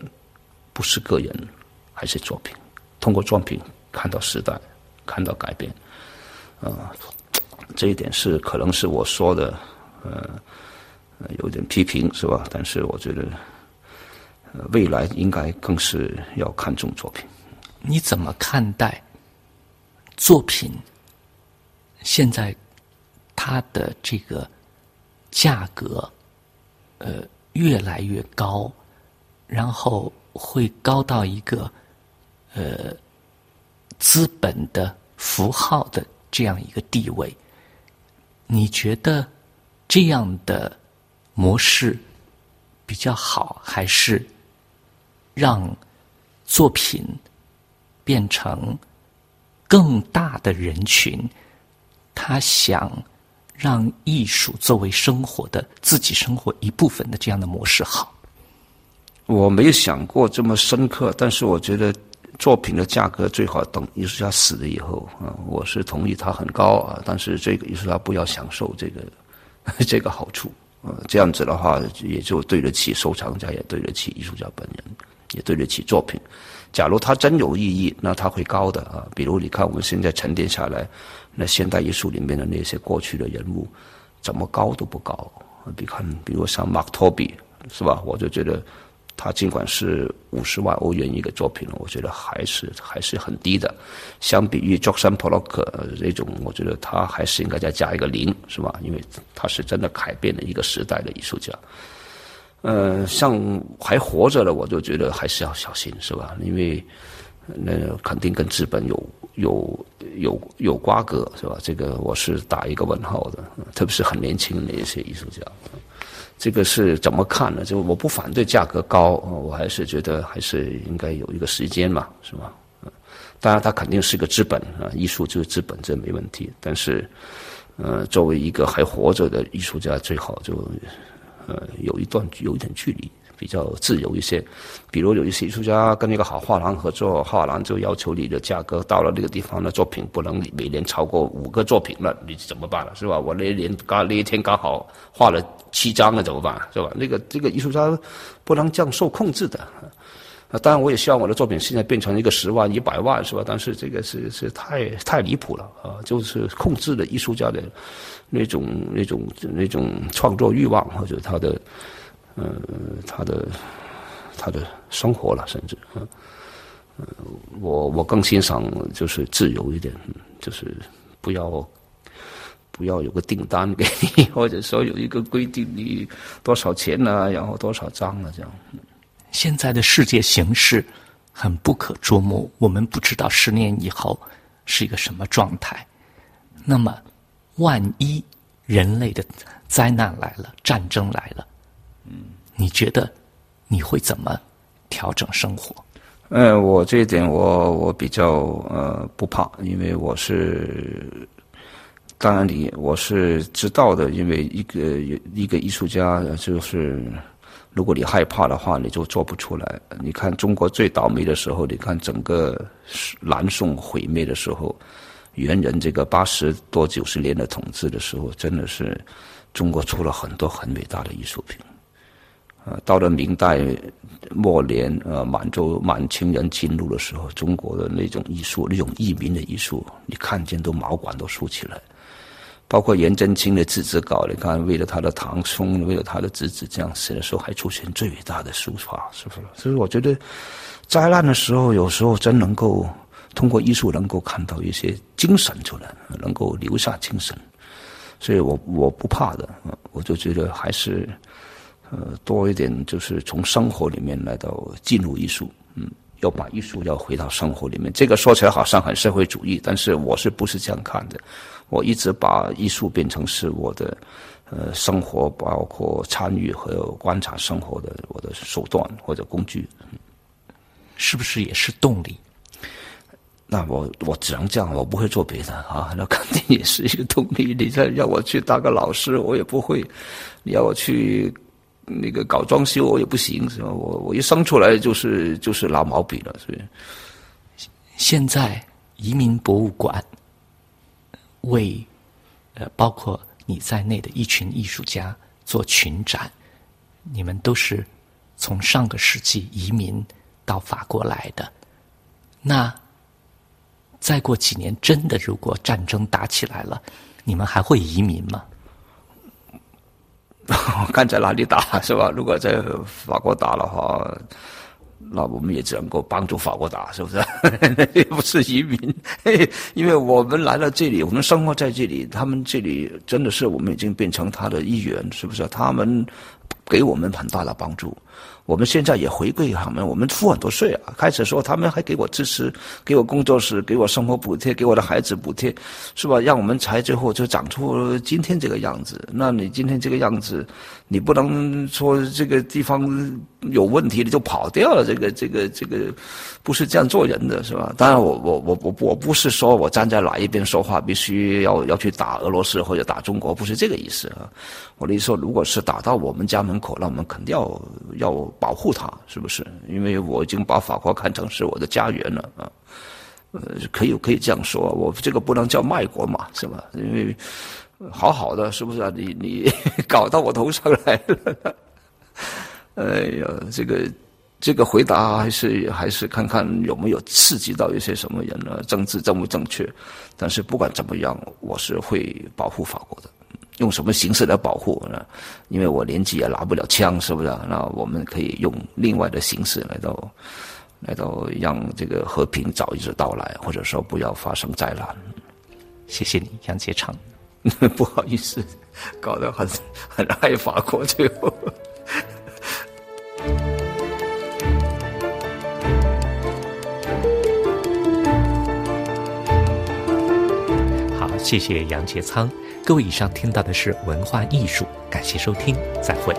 不是个人，还是作品。通过作品看到时代，看到改变，啊，这一点是可能是我说的，呃，有点批评是吧？但是我觉得，未来应该更是要看重作品。你怎么看待作品？现在它的这个价格，呃，越来越高，然后。会高到一个，呃，资本的符号的这样一个地位。你觉得这样的模式比较好，还是让作品变成更大的人群？他想让艺术作为生活的自己生活一部分的这样的模式好？我没有想过这么深刻，但是我觉得作品的价格最好等艺术家死了以后啊，我是同意它很高啊，但是这个艺术家不要享受这个 这个好处啊，这样子的话也就对得起收藏家，也对得起艺术家本人，也对得起作品。假如它真有意义，那它会高的啊。比如你看我们现在沉淀下来，那现代艺术里面的那些过去的人物，怎么高都不高。比看，比如像马托比，是吧？我就觉得。他尽管是五十万欧元一个作品了，我觉得还是还是很低的。相比于 j o c k s o n Pollock 这种，我觉得他还是应该再加一个零，是吧？因为他是真的改变了一个时代的艺术家。呃，像还活着的，我就觉得还是要小心，是吧？因为那肯定跟资本有有有有瓜葛是吧？这个我是打一个问号的，特别是很年轻的一些艺术家。这个是怎么看呢？就我不反对价格高，我还是觉得还是应该有一个时间嘛，是吧？当然，它肯定是个资本啊，艺术就是资本，这没问题。但是，呃，作为一个还活着的艺术家，最好就呃有一段有一点距离。比较自由一些，比如有一些艺术家跟一个好画廊合作，画廊就要求你的价格到了那个地方的作品不能每年超过五个作品了，你怎么办了？是吧？我那年刚那一天刚好画了七张了，怎么办？是吧？那个这个艺术家不能这样受控制的。啊，当然我也希望我的作品现在变成一个十万、一百万，是吧？但是这个是是太太离谱了啊！就是控制了艺术家的那种那种那种创作欲望或者他的。嗯，他的他的生活了，甚至嗯，我我更欣赏就是自由一点，就是不要不要有个订单给你，或者说有一个规定你多少钱呢，然后多少张啊，这样。现在的世界形势很不可捉摸，我们不知道十年以后是一个什么状态。那么，万一人类的灾难来了，战争来了。嗯，你觉得你会怎么调整生活？嗯，我这一点我我比较呃不怕，因为我是当然你我是知道的，因为一个一个艺术家就是如果你害怕的话，你就做不出来。你看中国最倒霉的时候，你看整个南宋毁灭的时候，元人这个八十多九十年的统治的时候，真的是中国出了很多很伟大的艺术品。呃，到了明代末年，呃，满洲满清人进入的时候，中国的那种艺术，那种异民的艺术，你看见都毛管都竖起来。包括颜真卿的字字稿，你看，为了他的堂兄，为了他的侄子这样写的时候，还出现最伟大的书法，是不是？所以我觉得，灾难的时候，有时候真能够通过艺术，能够看到一些精神出来，能够留下精神。所以我我不怕的，我就觉得还是。呃，多一点就是从生活里面来到进入艺术，嗯，要把艺术要回到生活里面。这个说起来好像很社会主义，但是我是不是这样看的？我一直把艺术变成是我的呃生活，包括参与和观察生活的我的手段或者工具，是不是也是动力？那我我只能这样，我不会做别的啊。那肯定也是一个动力。你再让我去当个老师，我也不会。你要我去。那个搞装修我也不行，是吧？我我一生出来就是就是拿毛笔了，所以现在移民博物馆为呃包括你在内的一群艺术家做群展，你们都是从上个世纪移民到法国来的。那再过几年，真的如果战争打起来了，你们还会移民吗？看在哪里打是吧？如果在法国打的话，那我们也只能够帮助法国打，是不是？不是移民，因为我们来了这里，我们生活在这里，他们这里真的是我们已经变成他的一员，是不是？他们给我们很大的帮助。我们现在也回馈他们，我们付很多税啊。开始说他们还给我支持，给我工作室，给我生活补贴，给我的孩子补贴，是吧？让我们才最后就长出今天这个样子。那你今天这个样子，你不能说这个地方有问题你就跑掉了。这个这个这个不是这样做人的，是吧？当然，我我我我我不是说我站在哪一边说话，必须要要去打俄罗斯或者打中国，不是这个意思啊。我的意思说，如果是打到我们家门口，那我们肯定要要保护他，是不是？因为我已经把法国看成是我的家园了啊。呃，可以可以这样说，我这个不能叫卖国嘛，是吧？因为好好的，是不是啊？你你 搞到我头上来了。哎呀，这个这个回答还是还是看看有没有刺激到一些什么人呢？政治正不正确？但是不管怎么样，我是会保护法国的。用什么形式来保护呢？因为我年纪也拿不了枪，是不是？那我们可以用另外的形式来到，来到让这个和平早一日到来，或者说不要发生灾难。谢谢你，杨杰昌。不好意思，搞得很很爱法国，最后。谢谢杨杰仓。各位，以上听到的是文化艺术，感谢收听，再会。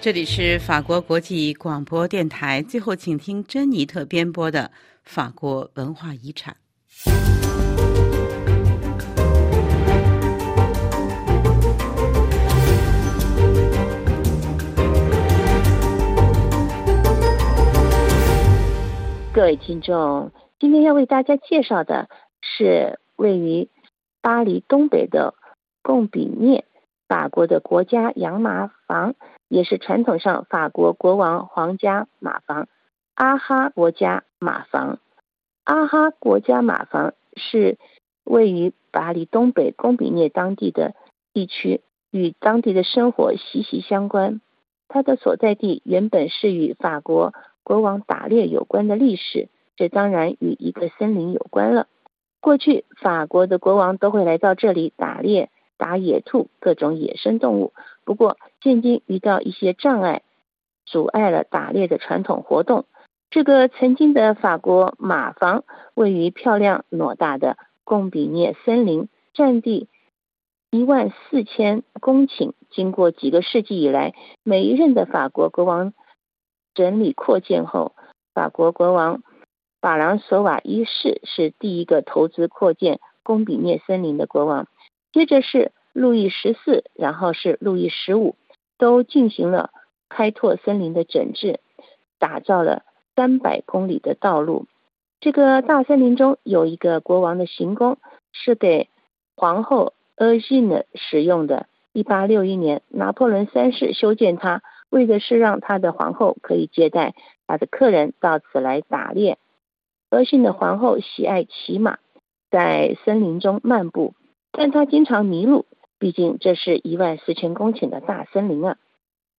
这里是法国国际广播电台。最后，请听珍妮特编播的法国文化遗产。各位听众，今天要为大家介绍的是位于巴黎东北的贡比涅，法国的国家养马房，也是传统上法国国王皇家马房——阿哈国家马房。阿哈国家马房是位于巴黎东北贡比涅当地的地区，与当地的生活息息相关。它的所在地原本是与法国。国王打猎有关的历史，这当然与一个森林有关了。过去法国的国王都会来到这里打猎、打野兔、各种野生动物。不过，现今遇到一些障碍，阻碍了打猎的传统活动。这个曾经的法国马房位于漂亮偌大的贡比涅森林，占地一万四千公顷。经过几个世纪以来，每一任的法国国王。整理扩建后，法国国王法兰索瓦一世是第一个投资扩建贡比涅森林的国王。接着是路易十四，然后是路易十五，都进行了开拓森林的整治，打造了三百公里的道路。这个大森林中有一个国王的行宫，是给皇后厄吉呢使用的。一八六一年，拿破仑三世修建它。为的是让他的皇后可以接待他的客人到此来打猎。俄信的皇后喜爱骑马，在森林中漫步，但她经常迷路，毕竟这是一万四千公顷的大森林啊。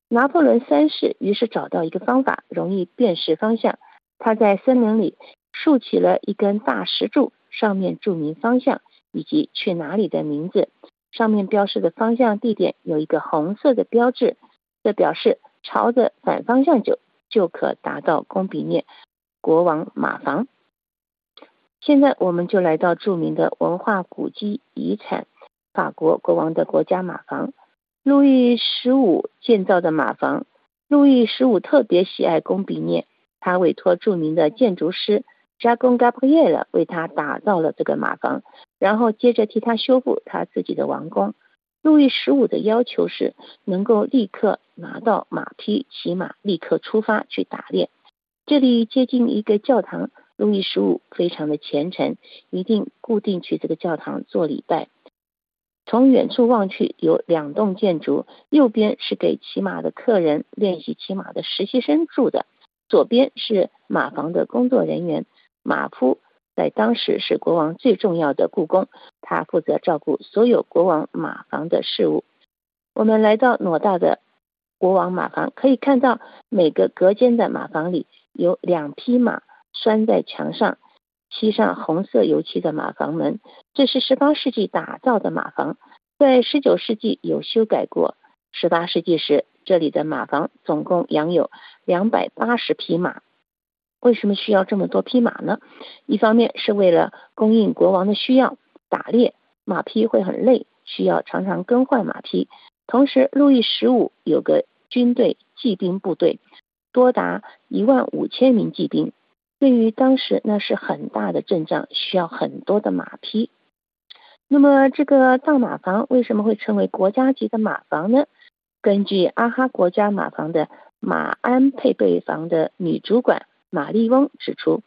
拿破仑三世于是找到一个方法，容易辨识方向。他在森林里竖起了一根大石柱，上面注明方向以及去哪里的名字。上面标示的方向地点有一个红色的标志。的表示朝着反方向走，就可达到贡比涅国王马房。现在我们就来到著名的文化古迹遗产——法国国王的国家马房。路易十五建造的马房，路易十五特别喜爱贡比涅，他委托著名的建筑师加贡·加布耶勒为他打造了这个马房，然后接着替他修复他自己的王宫。路易十五的要求是能够立刻拿到马匹，骑马立刻出发去打猎。这里接近一个教堂，路易十五非常的虔诚，一定固定去这个教堂做礼拜。从远处望去，有两栋建筑，右边是给骑马的客人练习骑马的实习生住的，左边是马房的工作人员，马夫。在当时是国王最重要的故宫，他负责照顾所有国王马房的事务。我们来到偌大的国王马房，可以看到每个隔间的马房里有两匹马拴在墙上，漆上红色油漆的马房门。这是十八世纪打造的马房，在十九世纪有修改过。十八世纪时，这里的马房总共养有两百八十匹马。为什么需要这么多匹马呢？一方面是为了供应国王的需要，打猎马匹会很累，需要常常更换马匹。同时，路易十五有个军队骑兵部队，多达一万五千名骑兵，对于当时那是很大的阵仗，需要很多的马匹。那么，这个大马房为什么会成为国家级的马房呢？根据阿哈国家马房的马鞍配备房的女主管。马丽翁指出，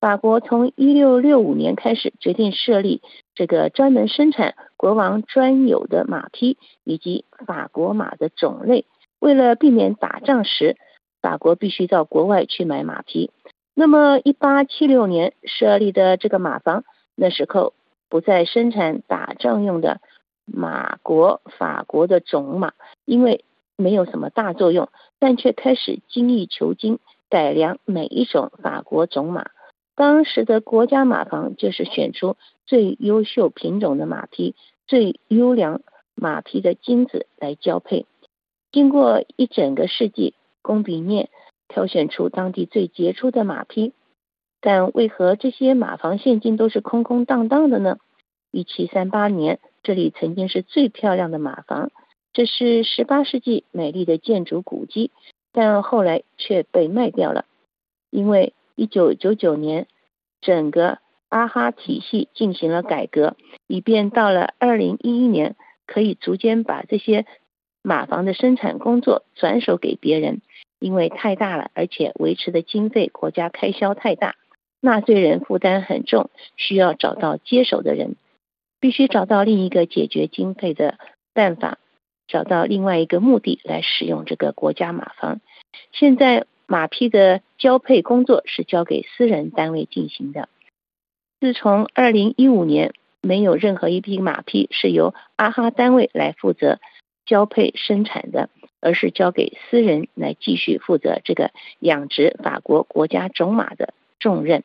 法国从一六六五年开始决定设立这个专门生产国王专有的马匹以及法国马的种类。为了避免打仗时法国必须到国外去买马匹，那么一八七六年设立的这个马房，那时候不再生产打仗用的马国法国的种马，因为没有什么大作用，但却开始精益求精。改良每一种法国种马，当时的国家马房就是选出最优秀品种的马匹、最优良马匹的精子来交配。经过一整个世纪，贡比涅挑选出当地最杰出的马匹。但为何这些马房现今都是空空荡荡的呢？一七三八年，这里曾经是最漂亮的马房，这是十八世纪美丽的建筑古迹，但后来却被卖掉了，因为一九九九年整个阿哈体系进行了改革，以便到了二零一一年可以逐渐把这些马房的生产工作转手给别人，因为太大了，而且维持的经费国家开销太大。纳税人负担很重，需要找到接手的人，必须找到另一个解决经费的办法，找到另外一个目的来使用这个国家马房。现在马匹的交配工作是交给私人单位进行的。自从二零一五年，没有任何一匹马匹是由阿哈单位来负责交配生产的，而是交给私人来继续负责这个养殖法国国家种马的。重任，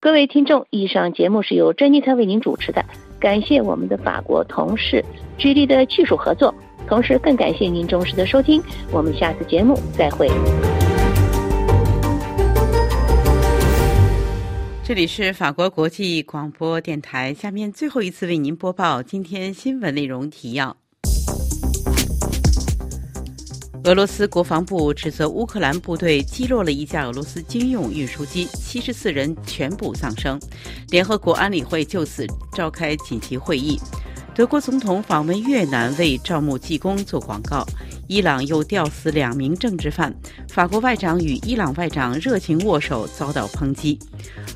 各位听众，以上节目是由珍妮特为您主持的，感谢我们的法国同事居力的技术合作，同时更感谢您忠实的收听，我们下次节目再会。这里是法国国际广播电台，下面最后一次为您播报今天新闻内容提要。俄罗斯国防部指责乌克兰部队击落了一架俄罗斯军用运输机，七十四人全部丧生。联合国安理会就此召开紧急会议。德国总统访问越南为招募技工做广告。伊朗又吊死两名政治犯。法国外长与伊朗外长热情握手遭到抨击。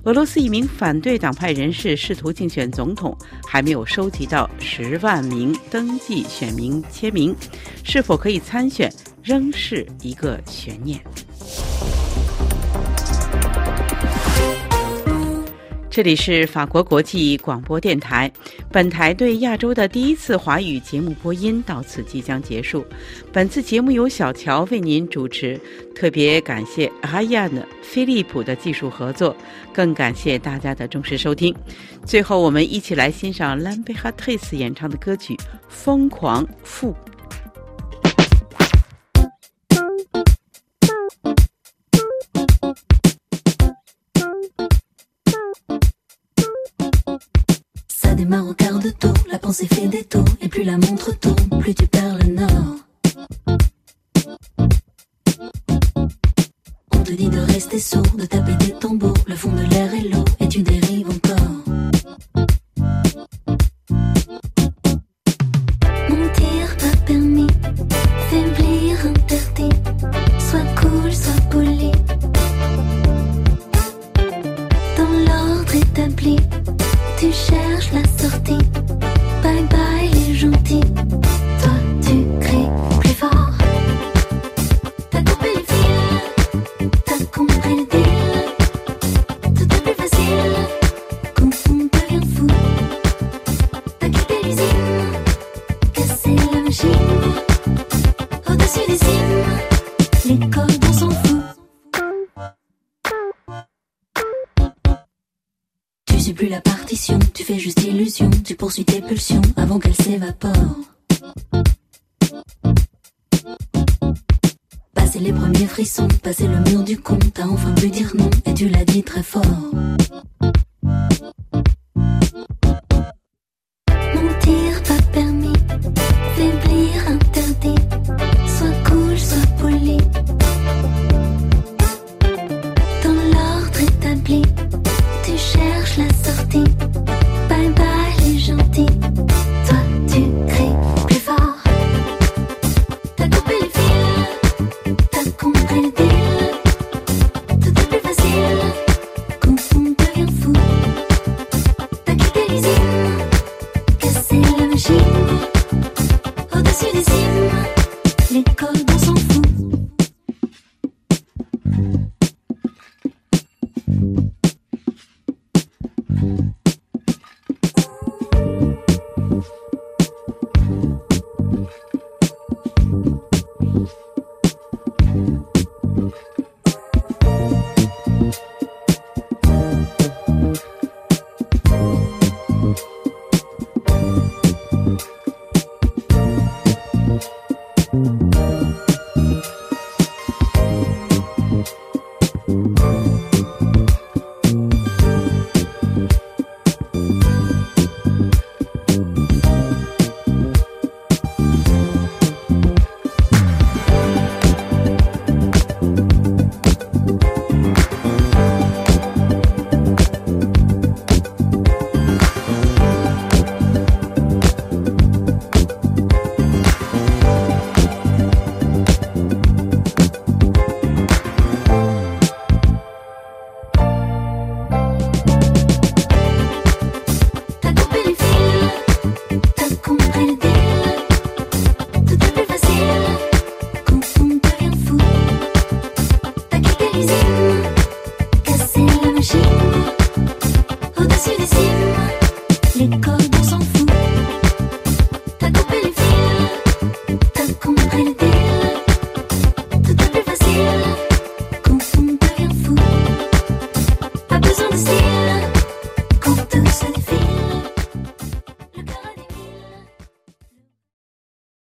俄罗斯一名反对党派人士试图竞选总统，还没有收集到十万名登记选民签名，是否可以参选？仍是一个悬念。这里是法国国际广播电台，本台对亚洲的第一次华语节目播音到此即将结束。本次节目由小乔为您主持，特别感谢阿亚的菲利普的技术合作，更感谢大家的忠实收听。最后，我们一起来欣赏兰贝哈特斯演唱的歌曲《疯狂富》。Démarre au quart de tour, la pensée fait des tours, et plus la montre tourne, plus tu perds le nord. On te dit de rester sourd, de taper du con, t'as enfin pu dire non et tu l'as dit très fort.